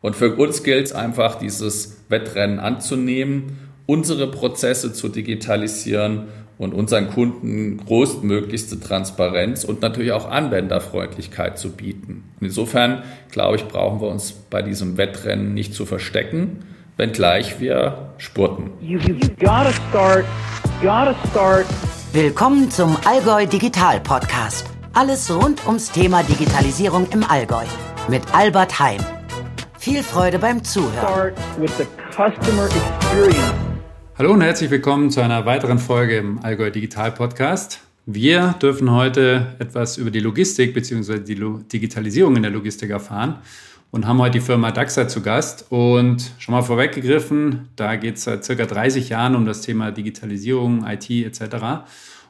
Und für uns gilt es einfach, dieses Wettrennen anzunehmen, unsere Prozesse zu digitalisieren und unseren Kunden größtmöglichste Transparenz und natürlich auch Anwenderfreundlichkeit zu bieten. Und insofern, glaube ich, brauchen wir uns bei diesem Wettrennen nicht zu verstecken, wenngleich wir spurten. You, you gotta start, gotta start. Willkommen zum Allgäu Digital Podcast. Alles rund ums Thema Digitalisierung im Allgäu mit Albert Heim. Viel Freude beim Zuhören. Hallo und herzlich willkommen zu einer weiteren Folge im Allgäu Digital Podcast. Wir dürfen heute etwas über die Logistik bzw. die Digitalisierung in der Logistik erfahren und haben heute die Firma DAXA zu Gast. Und schon mal vorweggegriffen, da geht es seit circa 30 Jahren um das Thema Digitalisierung, IT etc.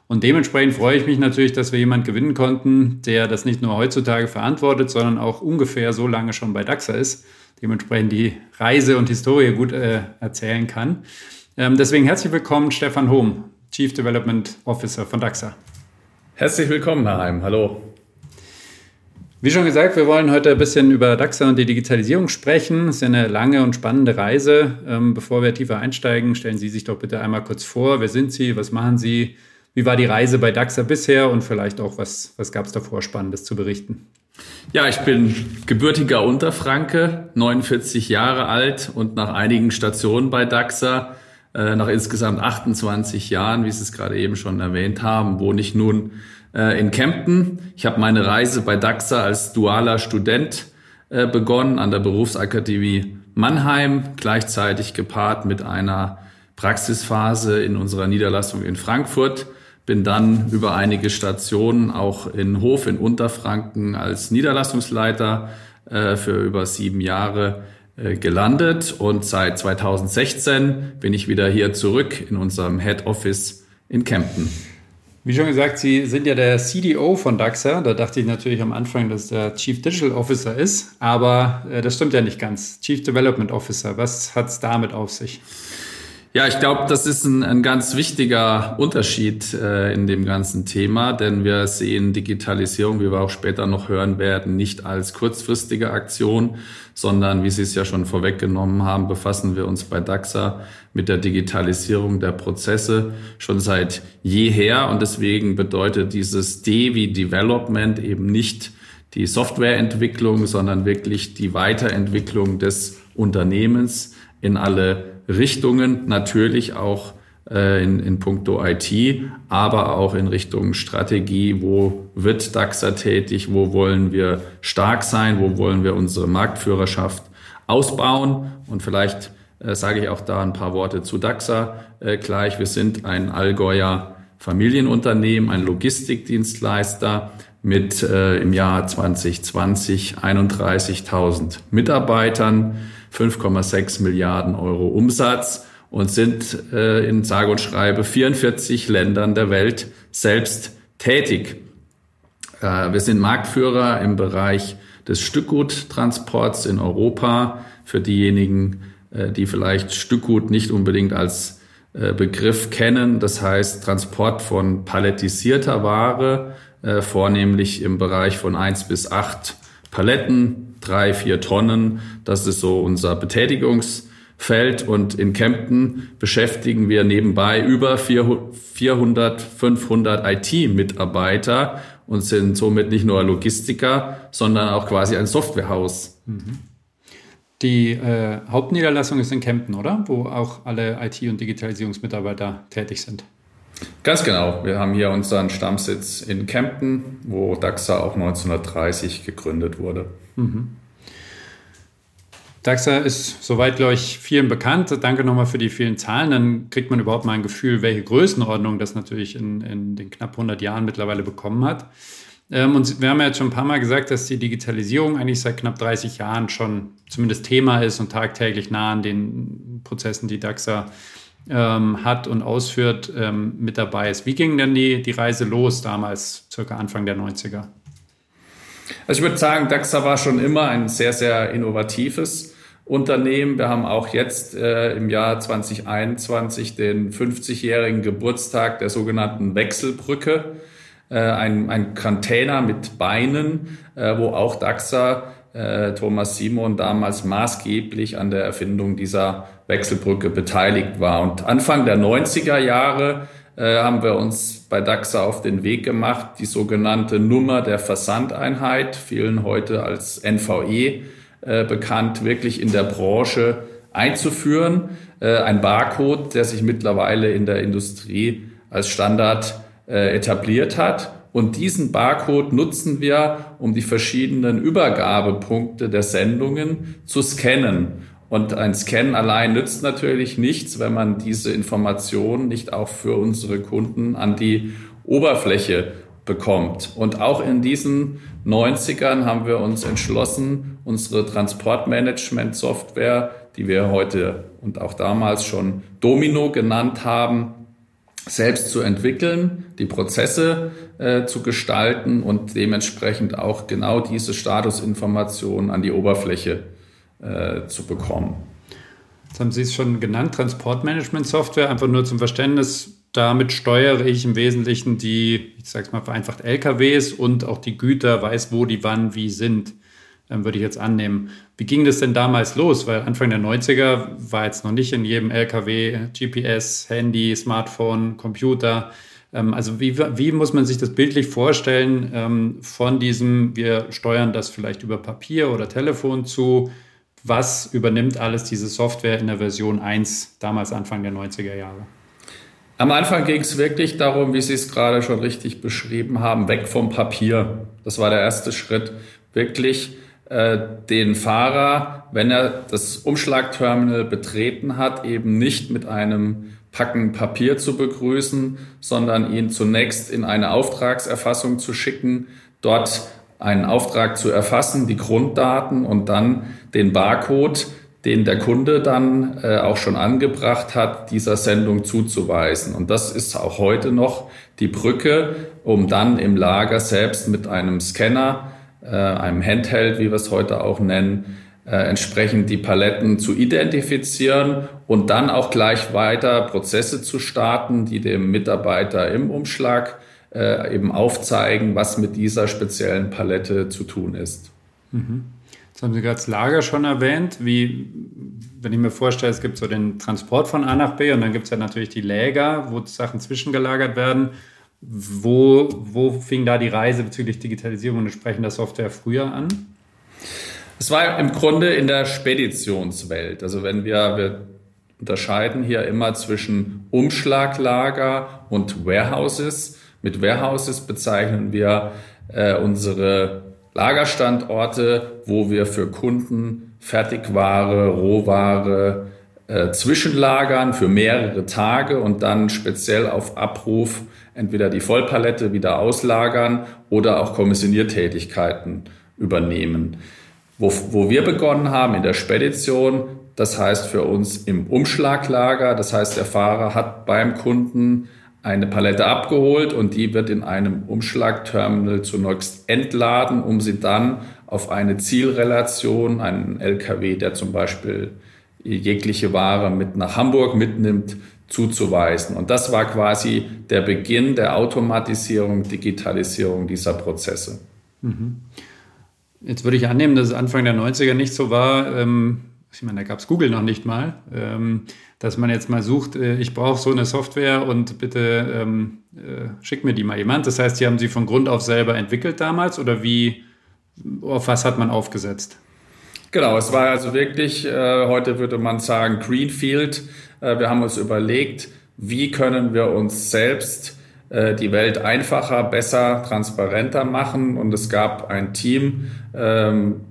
Und dementsprechend freue ich mich natürlich, dass wir jemanden gewinnen konnten, der das nicht nur heutzutage verantwortet, sondern auch ungefähr so lange schon bei DAXA ist, dementsprechend die Reise und Historie gut äh, erzählen kann. Ähm, deswegen herzlich willkommen, Stefan Hohm, Chief Development Officer von DAXA. Herzlich willkommen, Herr Heim. Hallo. Wie schon gesagt, wir wollen heute ein bisschen über DAXA und die Digitalisierung sprechen. Es ist ja eine lange und spannende Reise. Ähm, bevor wir tiefer einsteigen, stellen Sie sich doch bitte einmal kurz vor. Wer sind Sie? Was machen Sie? Wie war die Reise bei DAXA bisher? Und vielleicht auch, was, was gab es davor Spannendes zu berichten? Ja, ich bin gebürtiger Unterfranke, 49 Jahre alt und nach einigen Stationen bei DAXA äh, nach insgesamt 28 Jahren, wie Sie es gerade eben schon erwähnt haben, wohne ich nun äh, in Kempten. Ich habe meine Reise bei DAXA als dualer Student äh, begonnen an der Berufsakademie Mannheim, gleichzeitig gepaart mit einer Praxisphase in unserer Niederlassung in Frankfurt. Bin dann über einige Stationen auch in Hof in Unterfranken als Niederlassungsleiter für über sieben Jahre äh, gelandet und seit 2016 bin ich wieder hier zurück in unserem Head Office in Kempten. Wie schon gesagt, Sie sind ja der CDO von DAXA. Da dachte ich natürlich am Anfang, dass der Chief Digital Officer ist, aber äh, das stimmt ja nicht ganz. Chief Development Officer, was hat es damit auf sich? Ja, ich glaube, das ist ein, ein ganz wichtiger Unterschied äh, in dem ganzen Thema, denn wir sehen Digitalisierung, wie wir auch später noch hören werden, nicht als kurzfristige Aktion, sondern, wie Sie es ja schon vorweggenommen haben, befassen wir uns bei DAXA mit der Digitalisierung der Prozesse schon seit jeher. Und deswegen bedeutet dieses D wie Development eben nicht die Softwareentwicklung, sondern wirklich die Weiterentwicklung des Unternehmens in alle Richtungen, natürlich auch äh, in, in puncto IT, aber auch in Richtung Strategie, wo wird DAXA tätig, wo wollen wir stark sein, wo wollen wir unsere Marktführerschaft ausbauen und vielleicht äh, sage ich auch da ein paar Worte zu DAXA äh, gleich. Wir sind ein Allgäuer Familienunternehmen, ein Logistikdienstleister mit äh, im Jahr 2020 31.000 Mitarbeitern. 5,6 Milliarden Euro Umsatz und sind äh, in sage und schreibe 44 Ländern der Welt selbst tätig. Äh, wir sind Marktführer im Bereich des Stückguttransports in Europa. Für diejenigen, äh, die vielleicht Stückgut nicht unbedingt als äh, Begriff kennen, das heißt Transport von palettisierter Ware, äh, vornehmlich im Bereich von eins bis acht Paletten, drei, vier Tonnen. Das ist so unser Betätigungsfeld. Und in Kempten beschäftigen wir nebenbei über 400, 500 IT-Mitarbeiter und sind somit nicht nur Logistiker, sondern auch quasi ein Softwarehaus. Mhm. Die äh, Hauptniederlassung ist in Kempten, oder? Wo auch alle IT- und Digitalisierungsmitarbeiter tätig sind. Ganz genau. Wir haben hier unseren Stammsitz in Kempten, wo DAXA auch 1930 gegründet wurde. Mhm. DAXA ist soweit, glaube ich, vielen bekannt. Danke nochmal für die vielen Zahlen. Dann kriegt man überhaupt mal ein Gefühl, welche Größenordnung das natürlich in, in den knapp 100 Jahren mittlerweile bekommen hat. Ähm, und wir haben ja jetzt schon ein paar Mal gesagt, dass die Digitalisierung eigentlich seit knapp 30 Jahren schon zumindest Thema ist und tagtäglich nah an den Prozessen, die DAXA ähm, hat und ausführt, ähm, mit dabei ist. Wie ging denn die, die Reise los damals, circa Anfang der 90er? Also ich würde sagen, DAXA war schon immer ein sehr, sehr innovatives Unternehmen. Wir haben auch jetzt äh, im Jahr 2021 den 50-jährigen Geburtstag der sogenannten Wechselbrücke. Äh, ein, ein Container mit Beinen, äh, wo auch DAXA äh, Thomas Simon damals maßgeblich an der Erfindung dieser Wechselbrücke beteiligt war. Und Anfang der 90er Jahre äh, haben wir uns bei DAXA auf den Weg gemacht, die sogenannte Nummer der Versandeinheit, vielen heute als NVE äh, bekannt, wirklich in der Branche einzuführen. Äh, ein Barcode, der sich mittlerweile in der Industrie als Standard äh, etabliert hat. Und diesen Barcode nutzen wir, um die verschiedenen Übergabepunkte der Sendungen zu scannen. Und ein Scan allein nützt natürlich nichts, wenn man diese Informationen nicht auch für unsere Kunden an die Oberfläche bekommt. Und auch in diesen 90ern haben wir uns entschlossen, unsere Transportmanagement-Software, die wir heute und auch damals schon Domino genannt haben, selbst zu entwickeln, die Prozesse äh, zu gestalten und dementsprechend auch genau diese Statusinformationen an die Oberfläche äh, zu bekommen. Jetzt haben Sie es schon genannt, Transportmanagement-Software, einfach nur zum Verständnis. Damit steuere ich im Wesentlichen die, ich sage es mal vereinfacht, LKWs und auch die Güter, weiß, wo die wann wie sind, ähm, würde ich jetzt annehmen. Wie ging das denn damals los? Weil Anfang der 90er war jetzt noch nicht in jedem LKW GPS, Handy, Smartphone, Computer. Ähm, also wie, wie muss man sich das bildlich vorstellen ähm, von diesem, wir steuern das vielleicht über Papier oder Telefon zu, was übernimmt alles diese Software in der Version 1, damals Anfang der 90er Jahre? Am Anfang ging es wirklich darum, wie Sie es gerade schon richtig beschrieben haben, weg vom Papier. Das war der erste Schritt. Wirklich äh, den Fahrer, wenn er das Umschlagterminal betreten hat, eben nicht mit einem Packen Papier zu begrüßen, sondern ihn zunächst in eine Auftragserfassung zu schicken, dort einen Auftrag zu erfassen, die Grunddaten und dann den Barcode, den der Kunde dann äh, auch schon angebracht hat, dieser Sendung zuzuweisen. Und das ist auch heute noch die Brücke, um dann im Lager selbst mit einem Scanner, äh, einem Handheld, wie wir es heute auch nennen, entsprechend die Paletten zu identifizieren und dann auch gleich weiter Prozesse zu starten, die dem Mitarbeiter im Umschlag äh, eben aufzeigen, was mit dieser speziellen Palette zu tun ist. Mhm. Jetzt haben Sie gerade das Lager schon erwähnt. Wie, wenn ich mir vorstelle, es gibt so den Transport von A nach B und dann gibt es ja natürlich die Läger, wo Sachen zwischengelagert werden. Wo, wo fing da die Reise bezüglich Digitalisierung und entsprechender Software früher an? Es war im Grunde in der Speditionswelt. Also wenn wir, wir unterscheiden hier immer zwischen Umschlaglager und Warehouses. Mit Warehouses bezeichnen wir äh, unsere Lagerstandorte, wo wir für Kunden Fertigware, Rohware äh, zwischenlagern für mehrere Tage und dann speziell auf Abruf entweder die Vollpalette wieder auslagern oder auch Kommissioniertätigkeiten übernehmen. Wo, wo wir begonnen haben in der Spedition, das heißt für uns im Umschlaglager, das heißt der Fahrer hat beim Kunden eine Palette abgeholt und die wird in einem Umschlagterminal zunächst entladen, um sie dann auf eine Zielrelation, einen LKW, der zum Beispiel jegliche Ware mit nach Hamburg mitnimmt, zuzuweisen. Und das war quasi der Beginn der Automatisierung, Digitalisierung dieser Prozesse. Mhm. Jetzt würde ich annehmen, dass es Anfang der 90er nicht so war. Ähm, ich meine, da gab es Google noch nicht mal, ähm, dass man jetzt mal sucht, äh, ich brauche so eine Software und bitte ähm, äh, schickt mir die mal jemand. Das heißt, die haben sie von Grund auf selber entwickelt damals oder wie, auf was hat man aufgesetzt? Genau, es war also wirklich, äh, heute würde man sagen, Greenfield. Äh, wir haben uns überlegt, wie können wir uns selbst die Welt einfacher, besser, transparenter machen. Und es gab ein Team, ähm,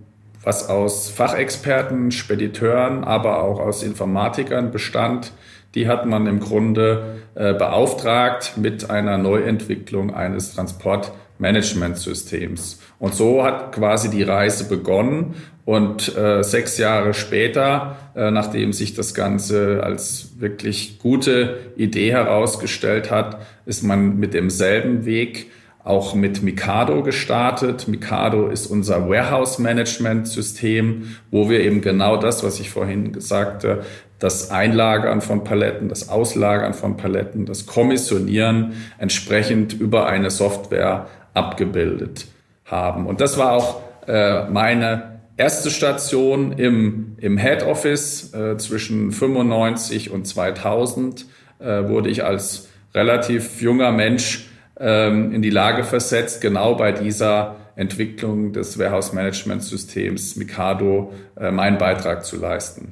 was aus Fachexperten, Spediteuren, aber auch aus Informatikern bestand. Die hat man im Grunde äh, beauftragt mit einer Neuentwicklung eines Transportmanagementsystems. Und so hat quasi die Reise begonnen. Und äh, sechs Jahre später, äh, nachdem sich das Ganze als wirklich gute Idee herausgestellt hat, ist man mit demselben Weg auch mit Mikado gestartet. Mikado ist unser Warehouse-Management-System, wo wir eben genau das, was ich vorhin sagte, das Einlagern von Paletten, das Auslagern von Paletten, das Kommissionieren entsprechend über eine Software abgebildet haben. Und das war auch äh, meine erste Station im, im Head Office äh, zwischen 95 und 2000 äh, wurde ich als relativ junger Mensch ähm, in die Lage versetzt, genau bei dieser Entwicklung des Warehouse Management Systems Mikado äh, meinen Beitrag zu leisten.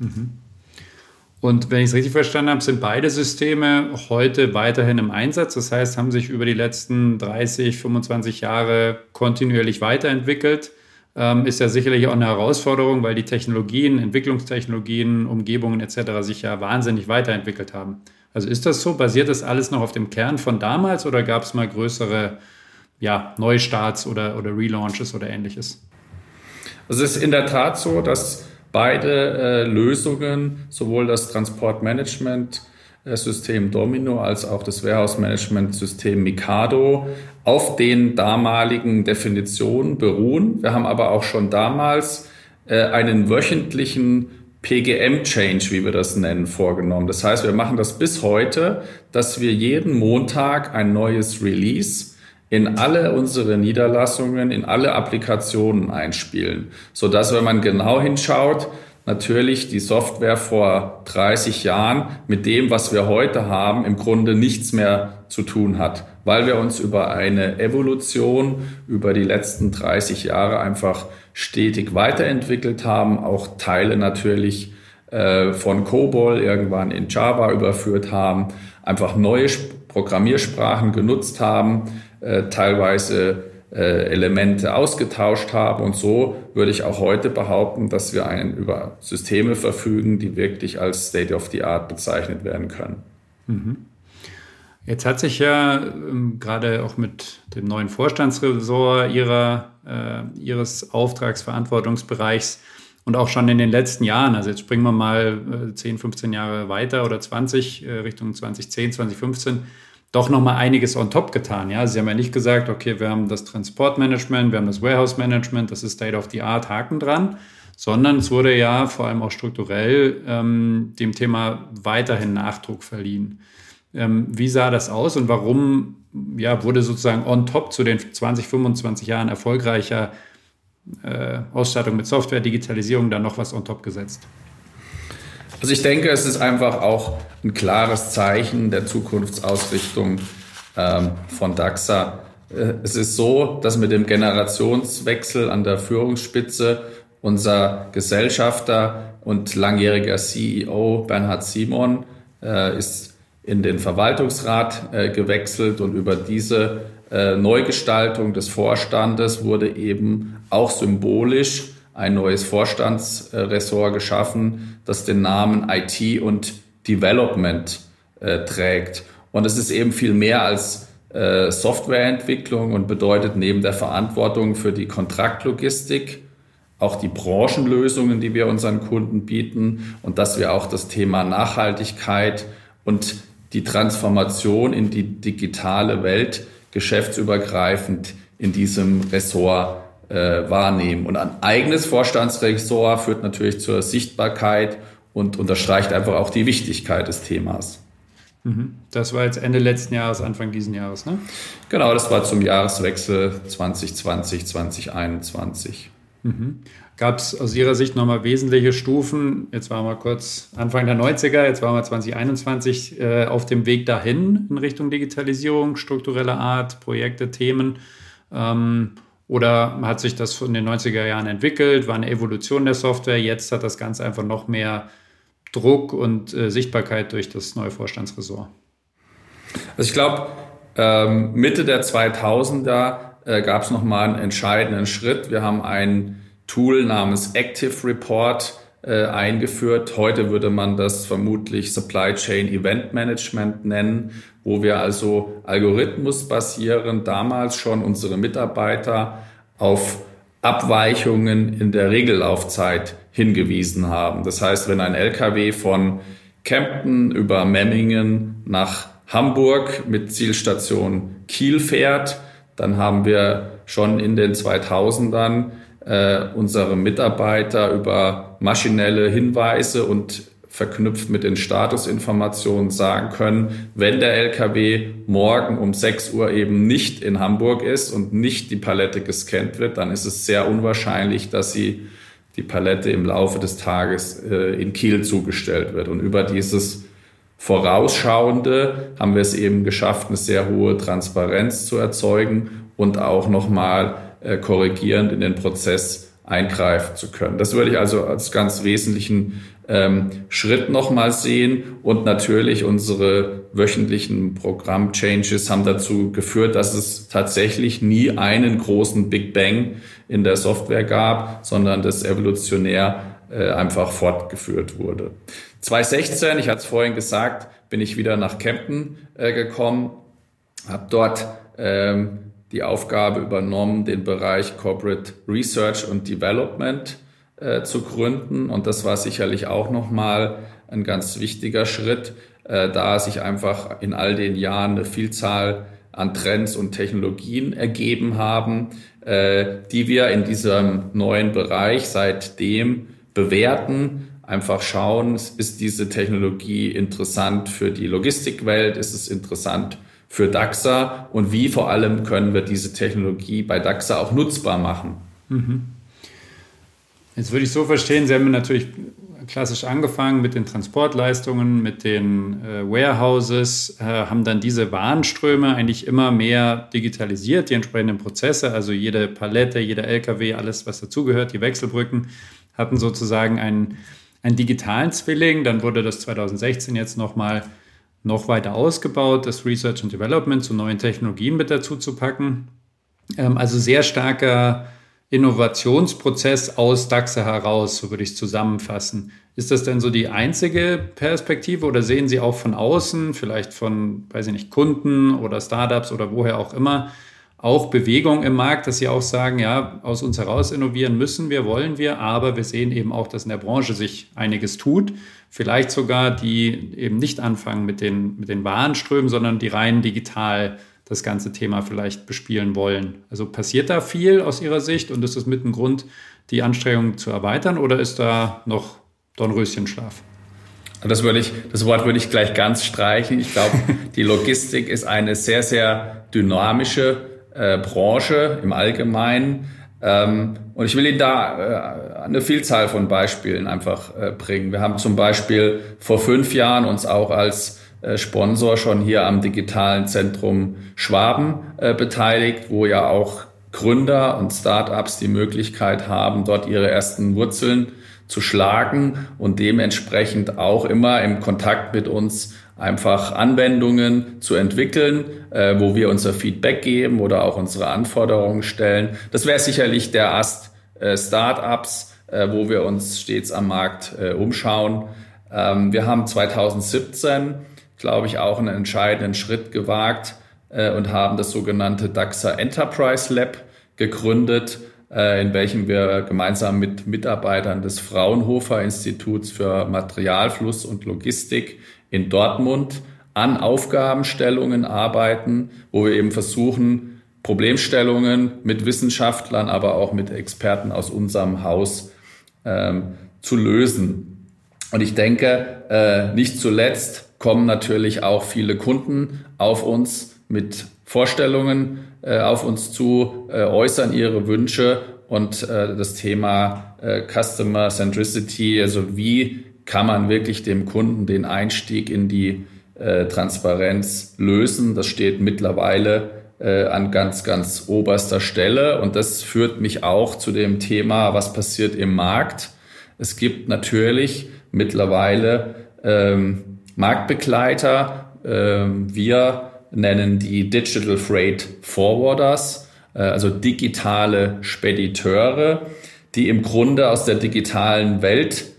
Mhm. Und wenn ich es richtig verstanden habe, sind beide Systeme heute weiterhin im Einsatz. Das heißt, haben sich über die letzten 30, 25 Jahre kontinuierlich weiterentwickelt. Ähm, ist ja sicherlich auch eine Herausforderung, weil die Technologien, Entwicklungstechnologien, Umgebungen etc. sich ja wahnsinnig weiterentwickelt haben. Also ist das so? Basiert das alles noch auf dem Kern von damals oder gab es mal größere ja, Neustarts oder, oder Relaunches oder ähnliches? Also es ist in der Tat so, dass beide äh, Lösungen, sowohl das Transportmanagement-System Domino als auch das Warehouse-Management-System Mikado, auf den damaligen Definitionen beruhen. Wir haben aber auch schon damals äh, einen wöchentlichen PGM-Change, wie wir das nennen, vorgenommen. Das heißt, wir machen das bis heute, dass wir jeden Montag ein neues Release in alle unsere Niederlassungen, in alle Applikationen einspielen, so dass, wenn man genau hinschaut, natürlich die Software vor 30 Jahren mit dem, was wir heute haben, im Grunde nichts mehr zu tun hat, weil wir uns über eine Evolution über die letzten 30 Jahre einfach stetig weiterentwickelt haben, auch Teile natürlich äh, von COBOL irgendwann in Java überführt haben, einfach neue Programmiersprachen genutzt haben, äh, teilweise äh, Elemente ausgetauscht haben. Und so würde ich auch heute behaupten, dass wir ein, über Systeme verfügen, die wirklich als State of the Art bezeichnet werden können. Mhm. Jetzt hat sich ja ähm, gerade auch mit dem neuen Vorstandsressort ihrer, äh, Ihres Auftragsverantwortungsbereichs und auch schon in den letzten Jahren, also jetzt springen wir mal äh, 10, 15 Jahre weiter oder 20, äh, Richtung 2010, 2015, doch nochmal einiges on top getan. Ja? Sie haben ja nicht gesagt, okay, wir haben das Transportmanagement, wir haben das Warehouse Management, das ist State of the Art, Haken dran, sondern es wurde ja vor allem auch strukturell ähm, dem Thema weiterhin Nachdruck verliehen. Ähm, wie sah das aus und warum ja, wurde sozusagen on top zu den 20, 25 Jahren erfolgreicher äh, Ausstattung mit Software, Digitalisierung da noch was on top gesetzt? Also ich denke, es ist einfach auch ein klares Zeichen der Zukunftsausrichtung ähm, von DAXA. Äh, es ist so, dass mit dem Generationswechsel an der Führungsspitze unser Gesellschafter und langjähriger CEO Bernhard Simon äh, ist in den Verwaltungsrat äh, gewechselt und über diese äh, Neugestaltung des Vorstandes wurde eben auch symbolisch ein neues Vorstandsressort geschaffen, das den Namen IT und Development äh, trägt. Und es ist eben viel mehr als äh, Softwareentwicklung und bedeutet neben der Verantwortung für die Kontraktlogistik auch die Branchenlösungen, die wir unseren Kunden bieten und dass wir auch das Thema Nachhaltigkeit und die Transformation in die digitale Welt geschäftsübergreifend in diesem Ressort äh, wahrnehmen. Und ein eigenes Vorstandsressort führt natürlich zur Sichtbarkeit und unterstreicht einfach auch die Wichtigkeit des Themas. Mhm. Das war jetzt Ende letzten Jahres, Anfang diesen Jahres, ne? Genau, das war zum Jahreswechsel 2020, 2021. Mhm. Gab es aus Ihrer Sicht nochmal wesentliche Stufen? Jetzt waren wir kurz Anfang der 90er, jetzt waren wir 2021 äh, auf dem Weg dahin in Richtung Digitalisierung, struktureller Art, Projekte, Themen. Ähm, oder hat sich das von den 90er Jahren entwickelt, war eine Evolution der Software, jetzt hat das Ganze einfach noch mehr Druck und äh, Sichtbarkeit durch das neue Vorstandsressort? Also ich glaube, ähm, Mitte der 2000er äh, gab es nochmal einen entscheidenden Schritt. Wir haben ein Tool namens Active Report äh, eingeführt. Heute würde man das vermutlich Supply Chain Event Management nennen, wo wir also algorithmusbasierend damals schon unsere Mitarbeiter auf Abweichungen in der Regellaufzeit hingewiesen haben. Das heißt, wenn ein LKW von Kempten über Memmingen nach Hamburg mit Zielstation Kiel fährt, dann haben wir schon in den 2000ern äh, unsere Mitarbeiter über maschinelle Hinweise und verknüpft mit den Statusinformationen sagen können, wenn der LKW morgen um 6 Uhr eben nicht in Hamburg ist und nicht die Palette gescannt wird, dann ist es sehr unwahrscheinlich, dass sie die Palette im Laufe des Tages äh, in Kiel zugestellt wird. Und über dieses Vorausschauende haben wir es eben geschafft, eine sehr hohe Transparenz zu erzeugen und auch nochmal äh, korrigierend in den Prozess eingreifen zu können. Das würde ich also als ganz wesentlichen ähm, Schritt nochmal sehen. Und natürlich unsere wöchentlichen Programm-Changes haben dazu geführt, dass es tatsächlich nie einen großen Big Bang in der Software gab, sondern das evolutionär äh, einfach fortgeführt wurde. 2016, ich hatte es vorhin gesagt, bin ich wieder nach Kempten äh, gekommen, habe dort ähm, die Aufgabe übernommen, den Bereich Corporate Research und Development äh, zu gründen. Und das war sicherlich auch nochmal ein ganz wichtiger Schritt, äh, da sich einfach in all den Jahren eine Vielzahl an Trends und Technologien ergeben haben, äh, die wir in diesem neuen Bereich seitdem bewerten, einfach schauen, ist diese Technologie interessant für die Logistikwelt, ist es interessant für DAXA und wie vor allem können wir diese Technologie bei DAXA auch nutzbar machen. Mhm. Jetzt würde ich so verstehen, Sie haben natürlich klassisch angefangen mit den Transportleistungen, mit den äh, Warehouses, äh, haben dann diese Warenströme eigentlich immer mehr digitalisiert, die entsprechenden Prozesse, also jede Palette, jeder LKW, alles, was dazugehört, die Wechselbrücken, hatten sozusagen einen, einen digitalen Zwilling. Dann wurde das 2016 jetzt nochmal mal noch weiter ausgebaut, das Research and Development zu neuen Technologien mit dazu zu packen. Ähm, also sehr starker Innovationsprozess aus DAXA heraus, so würde ich es zusammenfassen. Ist das denn so die einzige Perspektive oder sehen Sie auch von außen, vielleicht von, weiß ich nicht, Kunden oder Startups oder woher auch immer, auch Bewegung im Markt, dass sie auch sagen, ja, aus uns heraus innovieren müssen wir, wollen wir, aber wir sehen eben auch, dass in der Branche sich einiges tut. Vielleicht sogar die eben nicht anfangen mit den, mit den Warenströmen, sondern die rein digital das ganze Thema vielleicht bespielen wollen. Also passiert da viel aus Ihrer Sicht und ist es mit ein Grund, die Anstrengungen zu erweitern oder ist da noch Dornröschenschlaf? Das, würde ich, das Wort würde ich gleich ganz streichen. Ich glaube, die Logistik ist eine sehr, sehr dynamische äh, Branche im Allgemeinen. Ähm, und ich will Ihnen da äh, eine Vielzahl von Beispielen einfach äh, bringen. Wir haben zum Beispiel vor fünf Jahren uns auch als äh, Sponsor schon hier am digitalen Zentrum Schwaben äh, beteiligt, wo ja auch Gründer und Startups die Möglichkeit haben, dort ihre ersten Wurzeln zu schlagen und dementsprechend auch immer im Kontakt mit uns einfach Anwendungen zu entwickeln, äh, wo wir unser Feedback geben oder auch unsere Anforderungen stellen. Das wäre sicherlich der Ast äh, Startups, äh, wo wir uns stets am Markt äh, umschauen. Ähm, wir haben 2017, glaube ich, auch einen entscheidenden Schritt gewagt äh, und haben das sogenannte DAXA Enterprise Lab gegründet, äh, in welchem wir gemeinsam mit Mitarbeitern des Fraunhofer Instituts für Materialfluss und Logistik in Dortmund an Aufgabenstellungen arbeiten, wo wir eben versuchen, Problemstellungen mit Wissenschaftlern, aber auch mit Experten aus unserem Haus ähm, zu lösen. Und ich denke, äh, nicht zuletzt kommen natürlich auch viele Kunden auf uns mit Vorstellungen äh, auf uns zu, äh, äußern ihre Wünsche und äh, das Thema äh, Customer Centricity, also wie kann man wirklich dem Kunden den Einstieg in die äh, Transparenz lösen. Das steht mittlerweile äh, an ganz, ganz oberster Stelle. Und das führt mich auch zu dem Thema, was passiert im Markt. Es gibt natürlich mittlerweile ähm, Marktbegleiter. Ähm, wir nennen die Digital Freight Forwarders, äh, also digitale Spediteure, die im Grunde aus der digitalen Welt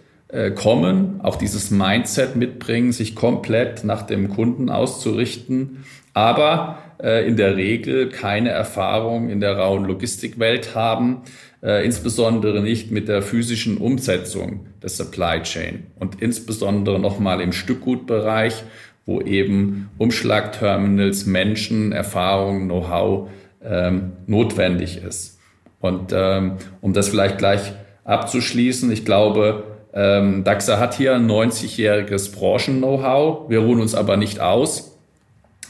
kommen, auch dieses Mindset mitbringen, sich komplett nach dem Kunden auszurichten, aber äh, in der Regel keine Erfahrung in der rauen Logistikwelt haben, äh, insbesondere nicht mit der physischen Umsetzung des Supply Chain und insbesondere nochmal im Stückgutbereich, wo eben Umschlagterminals, Menschen, Erfahrung, Know-how ähm, notwendig ist. Und ähm, um das vielleicht gleich abzuschließen, ich glaube, Ähm, DAXA hat hier ein 90-jähriges Branchen-Know-how. Wir ruhen uns aber nicht aus.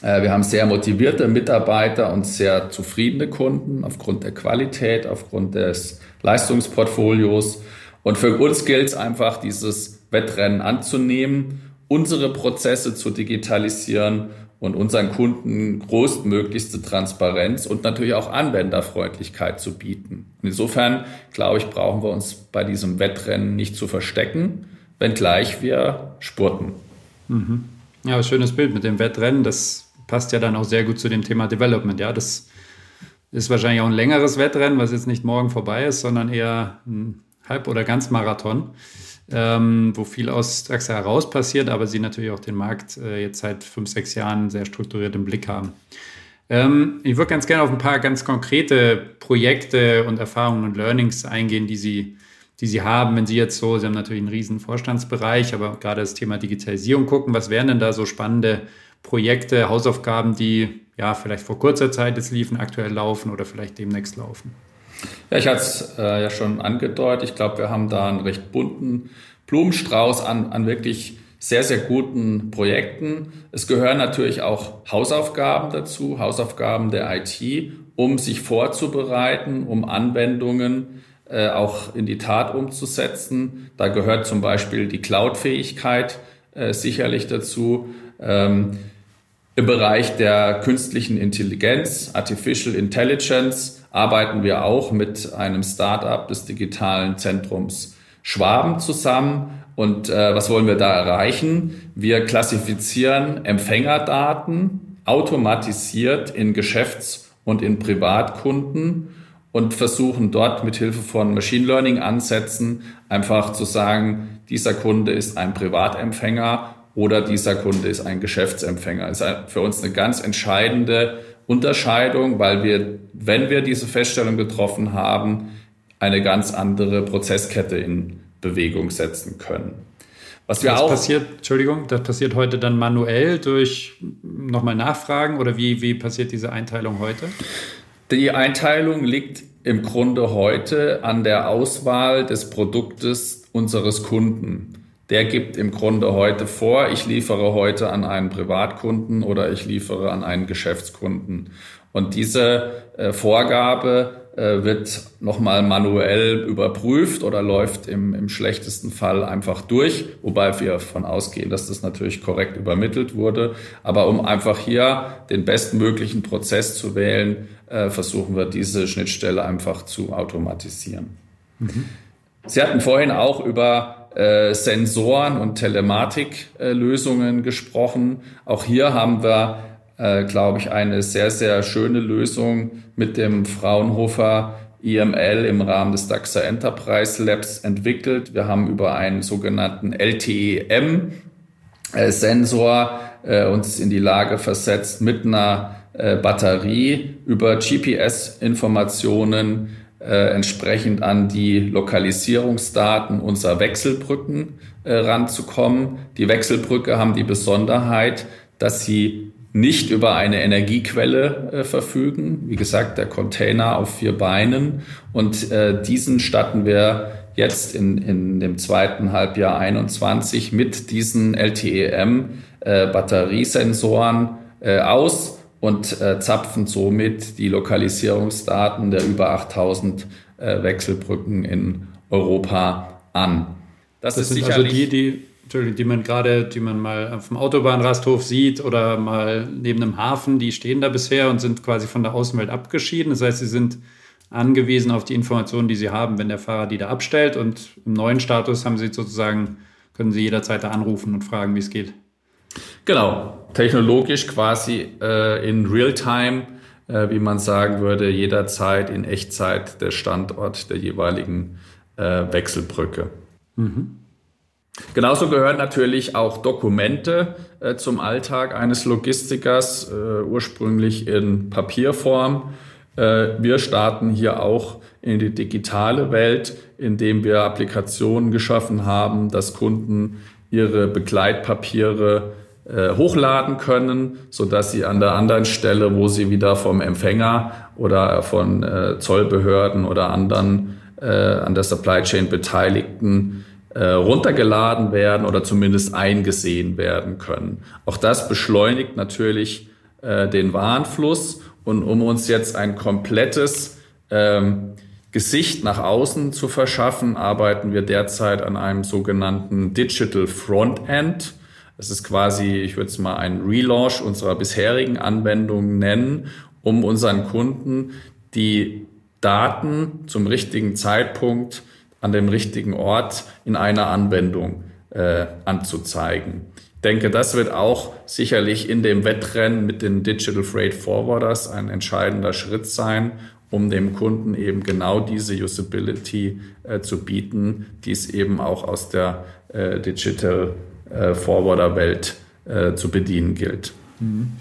Äh, wir haben sehr motivierte Mitarbeiter und sehr zufriedene Kunden aufgrund der Qualität, aufgrund des Leistungsportfolios. Und für uns gilt es einfach, dieses Wettrennen anzunehmen, unsere Prozesse zu digitalisieren und unseren Kunden größtmöglichste Transparenz und natürlich auch Anwenderfreundlichkeit zu bieten. insofern, glaube ich, brauchen wir uns bei diesem Wettrennen nicht zu verstecken, wenngleich wir spurten. Mhm. Ja, schönes Bild mit dem Wettrennen. Das passt ja dann auch sehr gut zu dem Thema Development. Ja, das ist wahrscheinlich auch ein längeres Wettrennen, was jetzt nicht morgen vorbei ist, sondern eher ein Halb- oder Ganzmarathon ähm, wo viel aus AXA heraus passiert, aber sie natürlich auch den Markt äh, jetzt seit fünf, sechs Jahren sehr strukturiert im Blick haben. Ähm, ich würde ganz gerne auf ein paar ganz konkrete Projekte und Erfahrungen und Learnings eingehen, die Sie, die Sie haben, wenn Sie jetzt so, Sie haben natürlich einen riesen Vorstandsbereich, aber gerade das Thema Digitalisierung gucken, was wären denn da so spannende Projekte, Hausaufgaben, die ja vielleicht vor kurzer Zeit jetzt liefen, aktuell laufen oder vielleicht demnächst laufen? Ja, ich hatte es äh, ja schon angedeutet. Ich glaube, wir haben da einen recht bunten Blumenstrauß an, an wirklich sehr, sehr guten Projekten. Es gehören natürlich auch Hausaufgaben dazu, Hausaufgaben der IT, um sich vorzubereiten, um Anwendungen äh, auch in die Tat umzusetzen. Da gehört zum Beispiel die Cloud-Fähigkeit äh, sicherlich dazu. Ähm, Im Bereich der künstlichen Intelligenz, Artificial Intelligence, arbeiten wir auch mit einem Startup des digitalen Zentrums Schwaben zusammen. Und äh, was wollen wir da erreichen? Wir klassifizieren Empfängerdaten automatisiert in Geschäfts- und in Privatkunden und versuchen dort mit Hilfe von Machine Learning Ansätzen einfach zu sagen, dieser Kunde ist ein Privatempfänger oder dieser Kunde ist ein Geschäftsempfänger. Das ist für uns eine ganz entscheidende Unterscheidung, weil wir, wenn wir diese Feststellung getroffen haben, eine ganz andere Prozesskette in Bewegung setzen können. Was wir das auch passiert, Entschuldigung, das passiert heute dann manuell durch nochmal Nachfragen oder wie, wie passiert diese Einteilung heute? Die Einteilung liegt im Grunde heute an der Auswahl des Produktes unseres Kunden der gibt im Grunde heute vor, ich liefere heute an einen Privatkunden oder ich liefere an einen Geschäftskunden. Und diese äh, Vorgabe äh, wird nochmal manuell überprüft oder läuft im, im schlechtesten Fall einfach durch, wobei wir davon ausgehen, dass das natürlich korrekt übermittelt wurde. Aber um einfach hier den bestmöglichen Prozess zu wählen, äh, versuchen wir diese Schnittstelle einfach zu automatisieren. Mhm. Sie hatten vorhin auch über äh, Sensoren und Telematiklösungen äh, gesprochen. Auch hier haben wir, äh, glaube ich, eine sehr, sehr schöne Lösung mit dem Fraunhofer IML im Rahmen des DAXA Enterprise Labs entwickelt. Wir haben über einen sogenannten LTEM-Sensor äh, uns in die Lage versetzt, mit einer äh, Batterie über GPS-Informationen äh, entsprechend an die Lokalisierungsdaten unserer Wechselbrücken äh, ranzukommen. Die Wechselbrücke haben die Besonderheit, dass sie nicht über eine Energiequelle äh, verfügen. Wie gesagt, der Container auf vier Beinen. Und äh, diesen statten wir jetzt in, in dem zweiten Halbjahr 21 mit diesen LTEM-Batteriesensoren äh, äh, aus und äh, zapfen somit die Lokalisierungsdaten der über 8000 äh, Wechselbrücken in Europa an. Das, das sind also die, die, die man gerade, die man mal auf dem Autobahnrasthof sieht oder mal neben einem Hafen, die stehen da bisher und sind quasi von der Außenwelt abgeschieden. Das heißt, sie sind angewiesen auf die Informationen, die sie haben, wenn der Fahrer die da abstellt. Und im neuen Status haben sie sozusagen, können sie jederzeit da anrufen und fragen, wie es geht. Genau, technologisch quasi äh, in Realtime, äh, wie man sagen würde, jederzeit in Echtzeit der Standort der jeweiligen äh, Wechselbrücke. Mhm. Genauso gehören natürlich auch Dokumente äh, zum Alltag eines Logistikers, äh, ursprünglich in Papierform. Äh, wir starten hier auch in die digitale Welt, indem wir Applikationen geschaffen haben, dass Kunden ihre Begleitpapiere hochladen können, so dass sie an der anderen Stelle, wo sie wieder vom Empfänger oder von äh, Zollbehörden oder anderen äh, an der Supply Chain Beteiligten äh, runtergeladen werden oder zumindest eingesehen werden können. Auch das beschleunigt natürlich äh, den Warenfluss und um uns jetzt ein komplettes ähm, Gesicht nach außen zu verschaffen, arbeiten wir derzeit an einem sogenannten Digital Frontend. Das ist quasi, ich würde es mal einen Relaunch unserer bisherigen Anwendungen nennen, um unseren Kunden die Daten zum richtigen Zeitpunkt an dem richtigen Ort in einer Anwendung äh, anzuzeigen. Ich denke, das wird auch sicherlich in dem Wettrennen mit den Digital Freight Forwarders ein entscheidender Schritt sein, um dem Kunden eben genau diese Usability äh, zu bieten, die es eben auch aus der äh, Digital äh, Forwarder Welt äh, zu bedienen gilt. Mhm.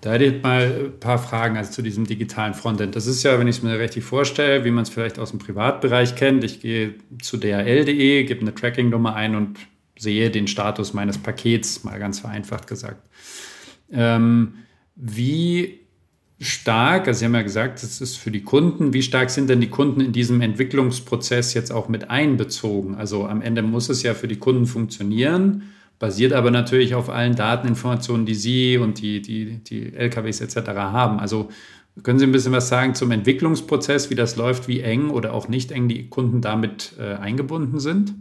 Da hätte ich mal ein paar Fragen also zu diesem digitalen Frontend. Das ist ja, wenn ich es mir richtig vorstelle, wie man es vielleicht aus dem Privatbereich kennt. Ich gehe zu dhl.de, gebe eine Tracking-Nummer ein und sehe den Status meines Pakets, mal ganz vereinfacht gesagt. Ähm, wie stark, also Sie haben ja gesagt, das ist für die Kunden, wie stark sind denn die Kunden in diesem Entwicklungsprozess jetzt auch mit einbezogen? Also am Ende muss es ja für die Kunden funktionieren, basiert aber natürlich auf allen Dateninformationen, die Sie und die, die, die LKWs etc. haben. Also können Sie ein bisschen was sagen zum Entwicklungsprozess, wie das läuft, wie eng oder auch nicht eng die Kunden damit äh, eingebunden sind?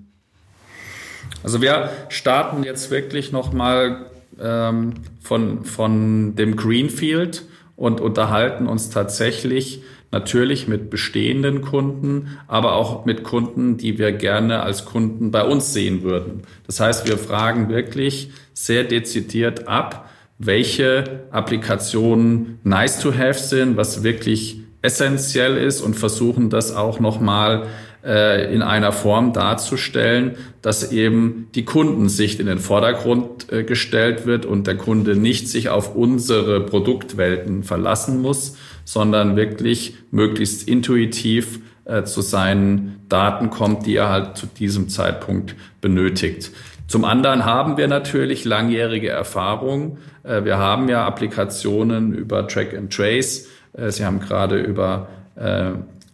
Also wir starten jetzt wirklich nochmal ähm, von, von dem Greenfield und unterhalten uns tatsächlich natürlich mit bestehenden Kunden, aber auch mit Kunden, die wir gerne als Kunden bei uns sehen würden. Das heißt, wir fragen wirklich sehr dezidiert ab, welche Applikationen nice to have sind, was wirklich essentiell ist und versuchen das auch nochmal äh, in einer Form darzustellen, dass eben die Kundensicht in den Vordergrund äh, gestellt wird und der Kunde nicht sich auf unsere Produktwelten verlassen muss, sondern wirklich möglichst intuitiv äh, zu seinen Daten kommt, die er halt zu diesem Zeitpunkt benötigt. Zum anderen haben wir natürlich langjährige Erfahrung. Wir haben ja Applikationen über Track and Trace. Sie haben gerade über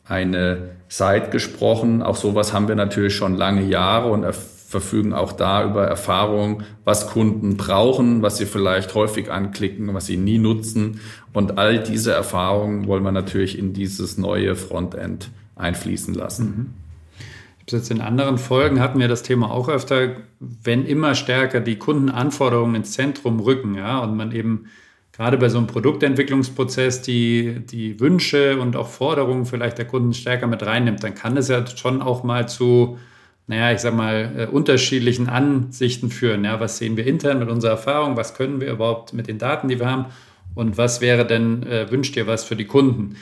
eine Site gesprochen. Auch sowas haben wir natürlich schon lange Jahre und verfügen auch da über Erfahrung, was Kunden brauchen, was sie vielleicht häufig anklicken, was sie nie nutzen. Und all diese Erfahrungen wollen wir natürlich in dieses neue Frontend einfließen lassen. Mhm. Jetzt in anderen Folgen hatten wir das Thema auch öfter, wenn immer stärker die Kundenanforderungen ins Zentrum rücken, ja, und man eben gerade bei so einem Produktentwicklungsprozess die, die Wünsche und auch Forderungen vielleicht der Kunden stärker mit reinnimmt, dann kann es ja schon auch mal zu, naja, ich sag mal, äh, unterschiedlichen Ansichten führen. Ja, was sehen wir intern mit unserer Erfahrung? Was können wir überhaupt mit den Daten, die wir haben? Und was wäre denn, äh, wünscht ihr was für die Kunden?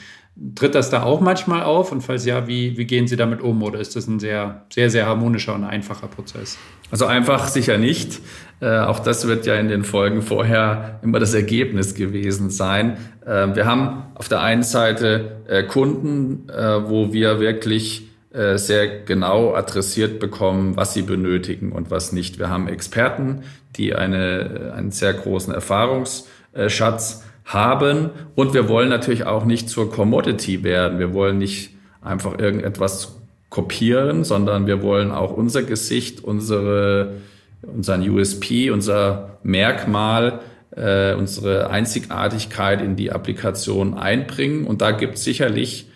Tritt das da auch manchmal auf? Und falls ja, wie, wie gehen Sie damit um? Oder ist das ein sehr, sehr, sehr harmonischer und einfacher Prozess? Also einfach sicher nicht. Äh, auch das wird ja in den Folgen vorher immer das Ergebnis gewesen sein. Äh, wir haben auf der einen Seite äh, Kunden, äh, wo wir wirklich äh, sehr genau adressiert bekommen, was sie benötigen und was nicht. Wir haben Experten, die eine, einen sehr großen Erfahrungsschatz haben. Und wir wollen natürlich auch nicht zur Commodity werden. Wir wollen nicht einfach irgendetwas kopieren, sondern wir wollen auch unser Gesicht, unsere, unseren USP, unser Merkmal, äh, unsere Einzigartigkeit in die Applikation einbringen. Und da gibt es sicherlich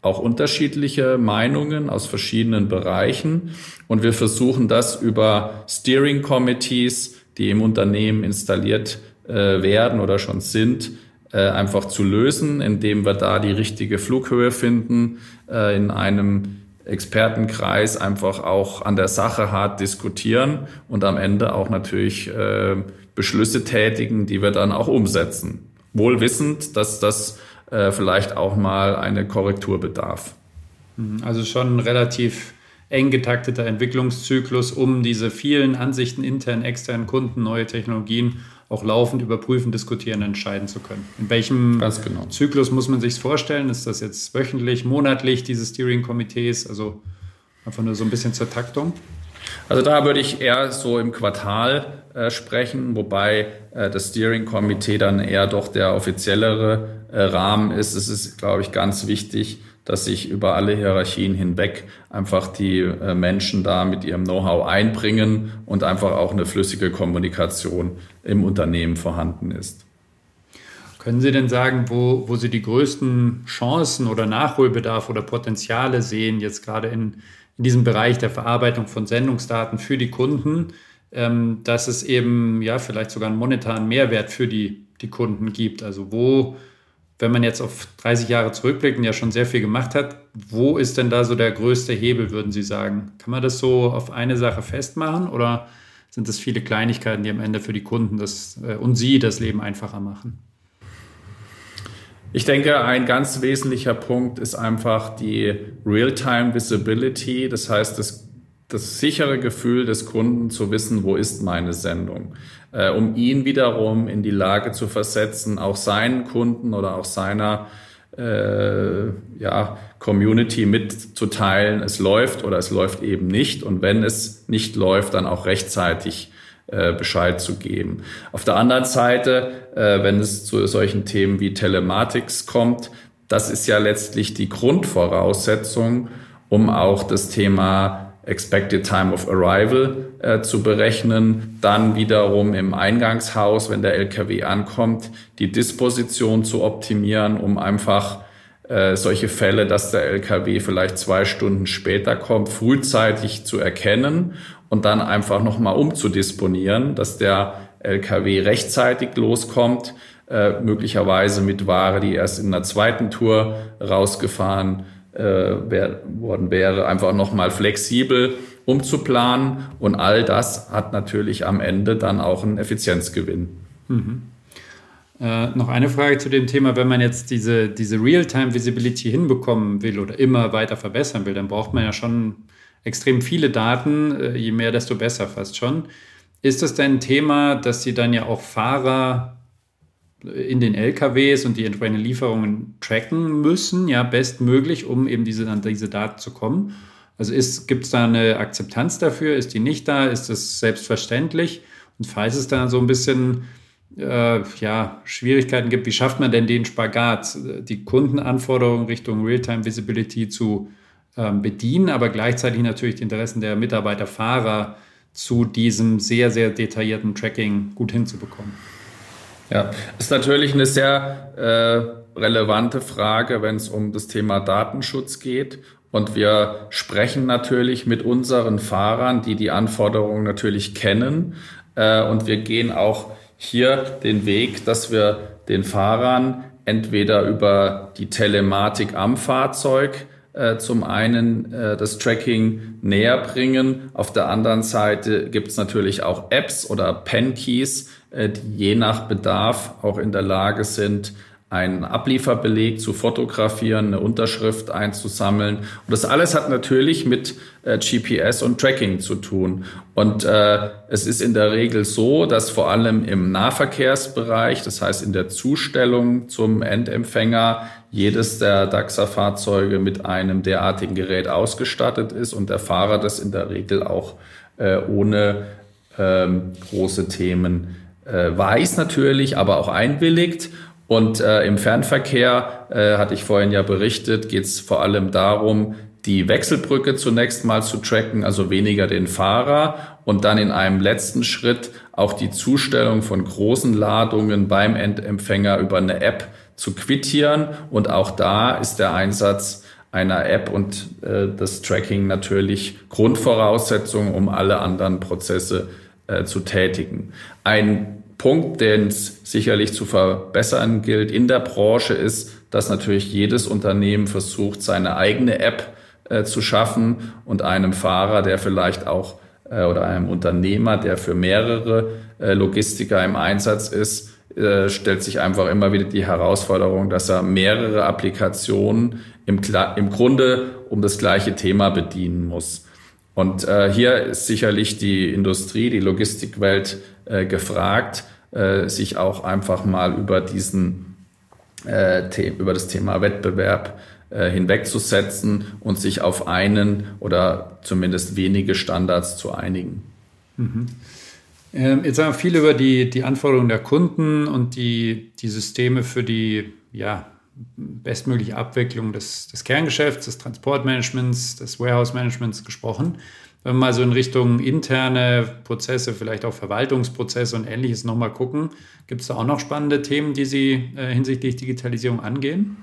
auch unterschiedliche Meinungen aus verschiedenen Bereichen. Und wir versuchen das über Steering Committees, die im Unternehmen installiert äh, werden oder schon sind, äh, einfach zu lösen, indem wir da die richtige Flughöhe finden, äh, in einem Expertenkreis einfach auch an der Sache hart diskutieren und am Ende auch natürlich äh, Beschlüsse tätigen, die wir dann auch umsetzen. Wohl wissend, dass das äh, vielleicht auch mal eine Korrektur bedarf. Mhm. Also schon relativ eng getakteter Entwicklungszyklus, um diese vielen Ansichten intern, externen Kunden, neue Technologien auch laufend überprüfen, diskutieren, entscheiden zu können. In welchem genau. Zyklus muss man sich vorstellen? Ist das jetzt wöchentlich, monatlich, diese Steering-Komitees? Also einfach nur so ein bisschen zur Taktung? Also da würde ich eher so im Quartal äh, sprechen, wobei äh, das Steering-Komitee dann eher doch der offiziellere äh, Rahmen ist. Es ist, glaube ich, ganz wichtig, dass sich über alle Hierarchien hinweg einfach die äh, Menschen da mit ihrem Know-how einbringen und einfach auch eine flüssige Kommunikation im Unternehmen vorhanden ist. Können Sie denn sagen, wo, wo Sie die größten Chancen oder Nachholbedarf oder Potenziale sehen, jetzt gerade in, in diesem Bereich der Verarbeitung von Sendungsdaten für die Kunden, ähm, dass es eben ja vielleicht sogar einen monetaren Mehrwert für die, die Kunden gibt? Also wo wenn man jetzt auf 30 Jahre zurückblickt und ja schon sehr viel gemacht hat, wo ist denn da so der größte Hebel, würden Sie sagen? Kann man das so auf eine Sache festmachen oder sind das viele Kleinigkeiten, die am Ende für die Kunden das, äh, und Sie das Leben einfacher machen? Ich denke, ein ganz wesentlicher Punkt ist einfach die Real-Time Visibility, das heißt das, das sichere Gefühl des Kunden zu wissen, wo ist meine Sendung äh, um ihn wiederum in die Lage zu versetzen, auch seinen Kunden oder auch seiner äh, ja, Community mitzuteilen, es läuft oder es läuft eben nicht. Und wenn es nicht läuft, dann auch rechtzeitig äh, Bescheid zu geben. Auf der anderen Seite, äh, wenn es zu solchen Themen wie Telematics kommt, das ist ja letztlich die Grundvoraussetzung, um auch das Thema Expected Time of Arrival äh, zu berechnen, dann wiederum im Eingangshaus, wenn der LKW ankommt, die Disposition zu optimieren, um einfach äh, solche Fälle, dass der LKW vielleicht zwei Stunden später kommt, frühzeitig zu erkennen und dann einfach nochmal umzudisponieren, dass der LKW rechtzeitig loskommt, äh, möglicherweise mit Ware, die erst in der zweiten Tour rausgefahren äh, wär, worden wäre, einfach nochmal flexibel umzuplanen. Und all das hat natürlich am Ende dann auch einen Effizienzgewinn. Mhm. Äh, noch eine Frage zu dem Thema, wenn man jetzt diese, diese Real-Time-Visibility hinbekommen will oder immer weiter verbessern will, dann braucht man ja schon extrem viele Daten, äh, je mehr, desto besser fast schon. Ist das denn ein Thema, dass Sie dann ja auch Fahrer in den LKWs und die entsprechenden Lieferungen tracken müssen, ja, bestmöglich, um eben diese, an diese Daten zu kommen. Also gibt es da eine Akzeptanz dafür? Ist die nicht da? Ist das selbstverständlich? Und falls es da so ein bisschen äh, ja, Schwierigkeiten gibt, wie schafft man denn den Spagat, die Kundenanforderungen Richtung Realtime Visibility zu ähm, bedienen, aber gleichzeitig natürlich die Interessen der Mitarbeiter, Fahrer zu diesem sehr, sehr detaillierten Tracking gut hinzubekommen? Ja, ist natürlich eine sehr äh, relevante Frage, wenn es um das Thema Datenschutz geht. Und wir sprechen natürlich mit unseren Fahrern, die die Anforderungen natürlich kennen. Äh, und wir gehen auch hier den Weg, dass wir den Fahrern entweder über die Telematik am Fahrzeug äh, zum einen äh, das Tracking näher bringen. Auf der anderen Seite gibt es natürlich auch Apps oder Pen-Keys, die je nach Bedarf auch in der Lage sind, einen Ablieferbeleg zu fotografieren, eine Unterschrift einzusammeln. Und das alles hat natürlich mit äh, GPS und Tracking zu tun. Und äh, es ist in der Regel so, dass vor allem im Nahverkehrsbereich, das heißt in der Zustellung zum Endempfänger, jedes der DAXA-Fahrzeuge mit einem derartigen Gerät ausgestattet ist und der Fahrer das in der Regel auch äh, ohne ähm, große Themen äh, weiß natürlich, aber auch einwilligt. Und äh, im Fernverkehr, äh, hatte ich vorhin ja berichtet, geht es vor allem darum, die Wechselbrücke zunächst mal zu tracken, also weniger den Fahrer und dann in einem letzten Schritt auch die Zustellung von großen Ladungen beim Endempfänger über eine App zu quittieren. Und auch da ist der Einsatz einer App und äh, das Tracking natürlich Grundvoraussetzung, um alle anderen Prozesse äh, zu tätigen. Ein Punkt, den es sicherlich zu verbessern gilt in der Branche, ist, dass natürlich jedes Unternehmen versucht, seine eigene App äh, zu schaffen und einem Fahrer, der vielleicht auch äh, oder einem Unternehmer, der für mehrere äh, Logistiker im Einsatz ist, äh, stellt sich einfach immer wieder die Herausforderung, dass er mehrere Applikationen im, im Grunde um das gleiche Thema bedienen muss. Und äh, hier ist sicherlich die Industrie, die Logistikwelt äh, gefragt, äh, sich auch einfach mal über diesen äh, über das Thema Wettbewerb äh, hinwegzusetzen und sich auf einen oder zumindest wenige Standards zu einigen. Mhm. Ähm, jetzt haben wir viel über die, die Anforderungen der Kunden und die, die Systeme für die ja, bestmögliche Abwicklung des, des Kerngeschäfts, des Transportmanagements, des Warehouse-Managements gesprochen. Wenn wir mal so in Richtung interne Prozesse, vielleicht auch Verwaltungsprozesse und ähnliches nochmal gucken, gibt es da auch noch spannende Themen, die Sie äh, hinsichtlich Digitalisierung angehen?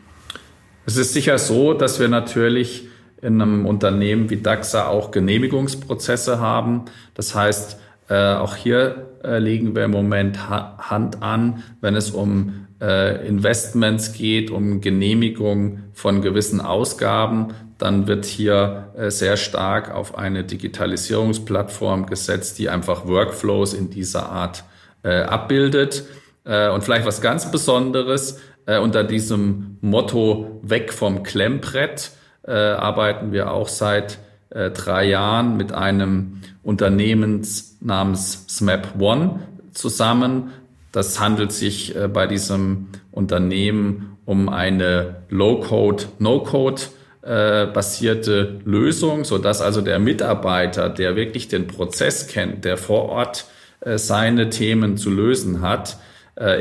Es ist sicher so, dass wir natürlich in einem Unternehmen wie DAXA auch Genehmigungsprozesse haben. Das heißt, äh, auch hier äh, legen wir im Moment ha Hand an, wenn es um äh, Investments geht, um Genehmigung von gewissen Ausgaben, dann wird hier äh, sehr stark auf eine Digitalisierungsplattform gesetzt, die einfach Workflows in dieser Art äh, abbildet. Äh, und vielleicht was ganz Besonderes, äh, unter diesem Motto Weg vom Klemmbrett äh, arbeiten wir auch seit drei Jahren mit einem Unternehmen namens SMAP One zusammen. Das handelt sich äh, bei diesem Unternehmen um eine Low-Code, No-Code äh, basierte Lösung, so dass also der Mitarbeiter, der wirklich den Prozess kennt, der vor Ort äh, seine Themen zu lösen hat,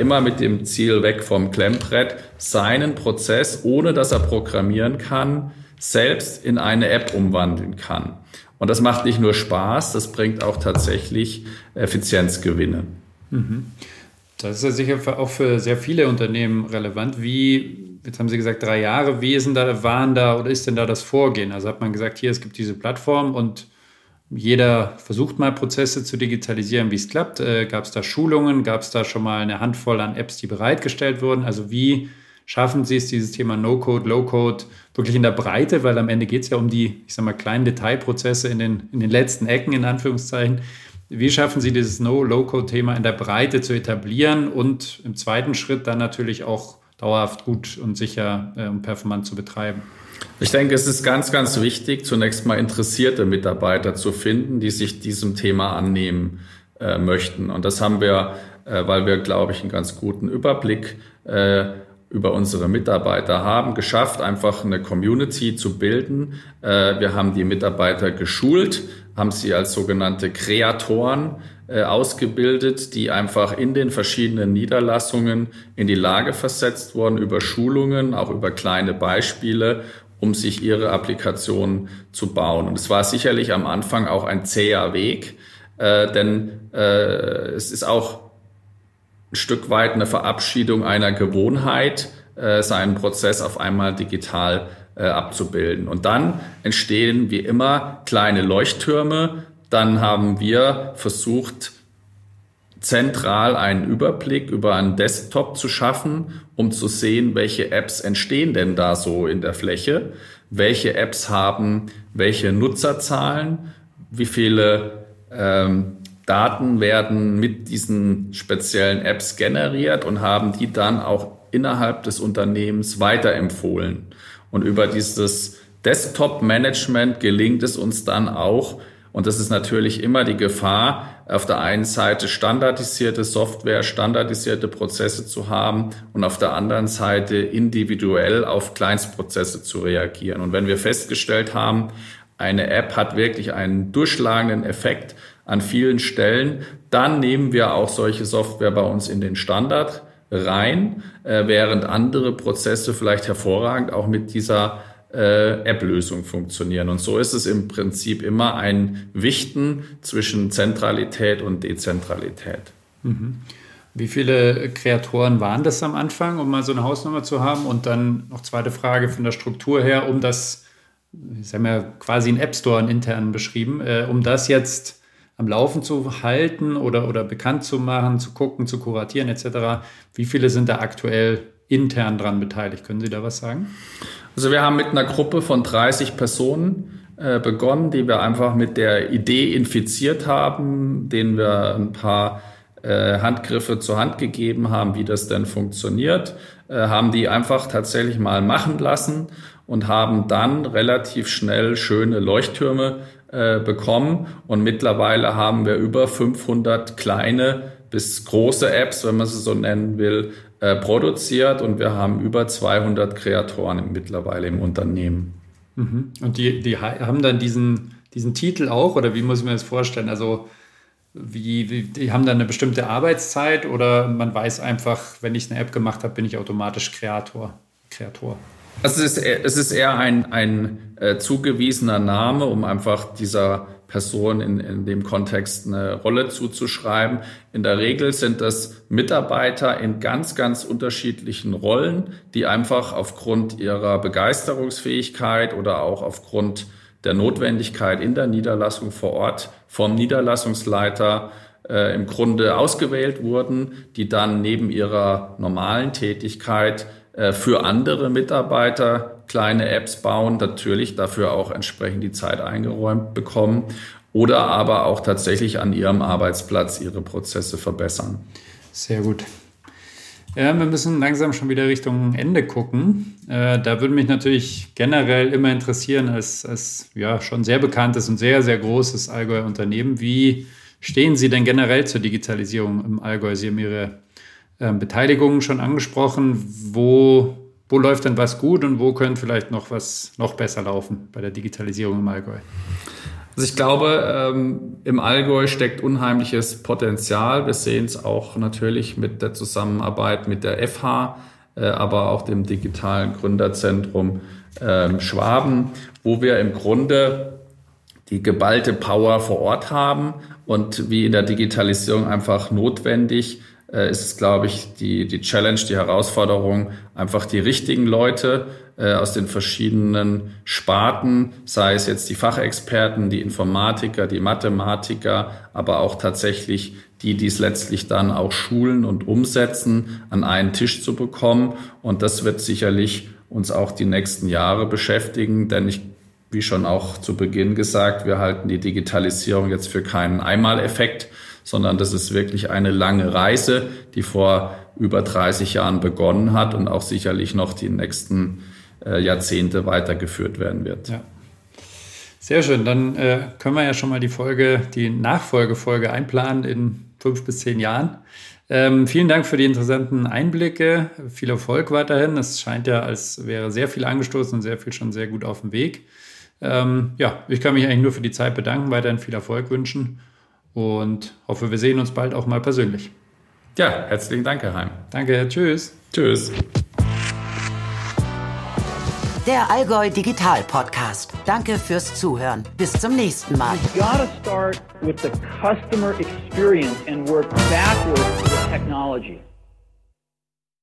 immer mit dem Ziel weg vom Klemmbrett, seinen Prozess, ohne dass er programmieren kann, selbst in eine App umwandeln kann. Und das macht nicht nur Spaß, das bringt auch tatsächlich Effizienzgewinne. Mhm. Das ist ja sicher auch für sehr viele Unternehmen relevant. Wie, jetzt haben Sie gesagt, drei Jahre, wie ist denn da, waren da oder ist denn da das Vorgehen? Also hat man gesagt, hier, es gibt diese Plattform und jeder versucht mal Prozesse zu digitalisieren, wie es klappt. Äh, gab es da Schulungen? Gab es da schon mal eine Handvoll an Apps, die bereitgestellt wurden? Also wie schaffen Sie es, dieses Thema No-Code, Low-Code wirklich in der Breite, weil am Ende geht es ja um die, ich sag mal, kleinen Detailprozesse in den, in den letzten Ecken, in Anführungszeichen. Wie schaffen Sie dieses No-Low-Code-Thema in der Breite zu etablieren und im zweiten Schritt dann natürlich auch dauerhaft gut und sicher äh, und performant zu betreiben? Ich denke, es ist ganz, ganz wichtig, zunächst mal interessierte Mitarbeiter zu finden, die sich diesem Thema annehmen äh, möchten. Und das haben wir, äh, weil wir, glaube ich, einen ganz guten Überblick äh, über unsere Mitarbeiter haben, geschafft, einfach eine Community zu bilden. Äh, wir haben die Mitarbeiter geschult haben sie als sogenannte Kreatoren äh, ausgebildet, die einfach in den verschiedenen Niederlassungen in die Lage versetzt wurden, über Schulungen, auch über kleine Beispiele, um sich ihre Applikation zu bauen. Und es war sicherlich am Anfang auch ein zäher Weg, äh, denn äh, es ist auch ein Stück weit eine Verabschiedung einer Gewohnheit, äh, seinen Prozess auf einmal digital äh, abzubilden. Und dann entstehen wie immer kleine Leuchttürme. Dann haben wir versucht, zentral einen Überblick über einen Desktop zu schaffen, um zu sehen, welche Apps entstehen denn da so in der Fläche, welche Apps haben welche Nutzerzahlen, wie viele ähm, Daten werden mit diesen speziellen Apps generiert und haben die dann auch innerhalb des Unternehmens weiterempfohlen. Und über dieses Desktop-Management gelingt es uns dann auch, und das ist natürlich immer die Gefahr, auf der einen Seite standardisierte Software, standardisierte Prozesse zu haben und auf der anderen Seite individuell auf Kleinstprozesse zu reagieren. Und wenn wir festgestellt haben, eine App hat wirklich einen durchschlagenden Effekt an vielen Stellen, dann nehmen wir auch solche Software bei uns in den Standard rein, äh, während andere Prozesse vielleicht hervorragend auch mit dieser äh, App-Lösung funktionieren. Und so ist es im Prinzip immer ein Wichten zwischen Zentralität und Dezentralität. Mhm. Wie viele Kreatoren waren das am Anfang, um mal so eine Hausnummer zu haben? Und dann noch zweite Frage von der Struktur her, um das, Sie haben ja quasi einen App Store intern beschrieben, äh, um das jetzt am Laufen zu halten oder, oder bekannt zu machen, zu gucken, zu kuratieren etc. Wie viele sind da aktuell intern dran beteiligt? Können Sie da was sagen? Also wir haben mit einer Gruppe von 30 Personen äh, begonnen, die wir einfach mit der Idee infiziert haben, denen wir ein paar äh, Handgriffe zur Hand gegeben haben, wie das denn funktioniert, äh, haben die einfach tatsächlich mal machen lassen und haben dann relativ schnell schöne Leuchttürme äh, bekommen. Und mittlerweile haben wir über 500 kleine bis große Apps, wenn man sie so nennen will, äh, produziert. Und wir haben über 200 Kreatoren mittlerweile im Unternehmen. Mhm. Und die, die haben dann diesen, diesen Titel auch, oder wie muss ich mir das vorstellen? Also, wie, wie, die haben dann eine bestimmte Arbeitszeit oder man weiß einfach, wenn ich eine App gemacht habe, bin ich automatisch Kreator? Kreator? Es ist, es ist eher ein, ein äh, zugewiesener Name, um einfach dieser Person in, in dem Kontext eine Rolle zuzuschreiben. In der Regel sind das Mitarbeiter in ganz, ganz unterschiedlichen Rollen, die einfach aufgrund ihrer Begeisterungsfähigkeit oder auch aufgrund der Notwendigkeit in der Niederlassung vor Ort vom Niederlassungsleiter äh, im Grunde ausgewählt wurden, die dann neben ihrer normalen Tätigkeit für andere Mitarbeiter kleine Apps bauen, natürlich dafür auch entsprechend die Zeit eingeräumt bekommen oder aber auch tatsächlich an ihrem Arbeitsplatz ihre Prozesse verbessern. Sehr gut. Ja, wir müssen langsam schon wieder Richtung Ende gucken. Äh, da würde mich natürlich generell immer interessieren, als, als ja, schon sehr bekanntes und sehr, sehr großes Allgäuer Unternehmen, wie stehen Sie denn generell zur Digitalisierung im Allgäu? Sie haben Ihre äh, Beteiligungen schon angesprochen. Wo, wo läuft denn was gut und wo könnte vielleicht noch was noch besser laufen bei der Digitalisierung im Allgäu? Also ich glaube, ähm, im Allgäu steckt unheimliches Potenzial. Wir sehen es auch natürlich mit der Zusammenarbeit mit der FH, äh, aber auch dem digitalen Gründerzentrum ähm, Schwaben, wo wir im Grunde die geballte Power vor Ort haben und wie in der Digitalisierung einfach notwendig ist es, glaube ich, die, die Challenge, die Herausforderung, einfach die richtigen Leute äh, aus den verschiedenen Sparten, sei es jetzt die Fachexperten, die Informatiker, die Mathematiker, aber auch tatsächlich die, die es letztlich dann auch schulen und umsetzen, an einen Tisch zu bekommen. Und das wird sicherlich uns auch die nächsten Jahre beschäftigen, denn ich wie schon auch zu Beginn gesagt, wir halten die Digitalisierung jetzt für keinen Einmaleffekt, sondern das ist wirklich eine lange Reise, die vor über 30 Jahren begonnen hat und auch sicherlich noch die nächsten äh, Jahrzehnte weitergeführt werden wird. Ja. Sehr schön, dann äh, können wir ja schon mal die Folge, die Nachfolgefolge einplanen in fünf bis zehn Jahren. Ähm, vielen Dank für die interessanten Einblicke. Viel Erfolg weiterhin. Es scheint ja, als wäre sehr viel angestoßen und sehr viel schon sehr gut auf dem Weg. Ähm, ja, ich kann mich eigentlich nur für die Zeit bedanken, weiterhin viel Erfolg wünschen und hoffe, wir sehen uns bald auch mal persönlich. Ja, herzlichen Dank, Herr Heim. Danke, tschüss. Tschüss. Der Allgäu Digital Podcast. Danke fürs Zuhören. Bis zum nächsten Mal. Gotta start with the customer experience and work backwards the technology.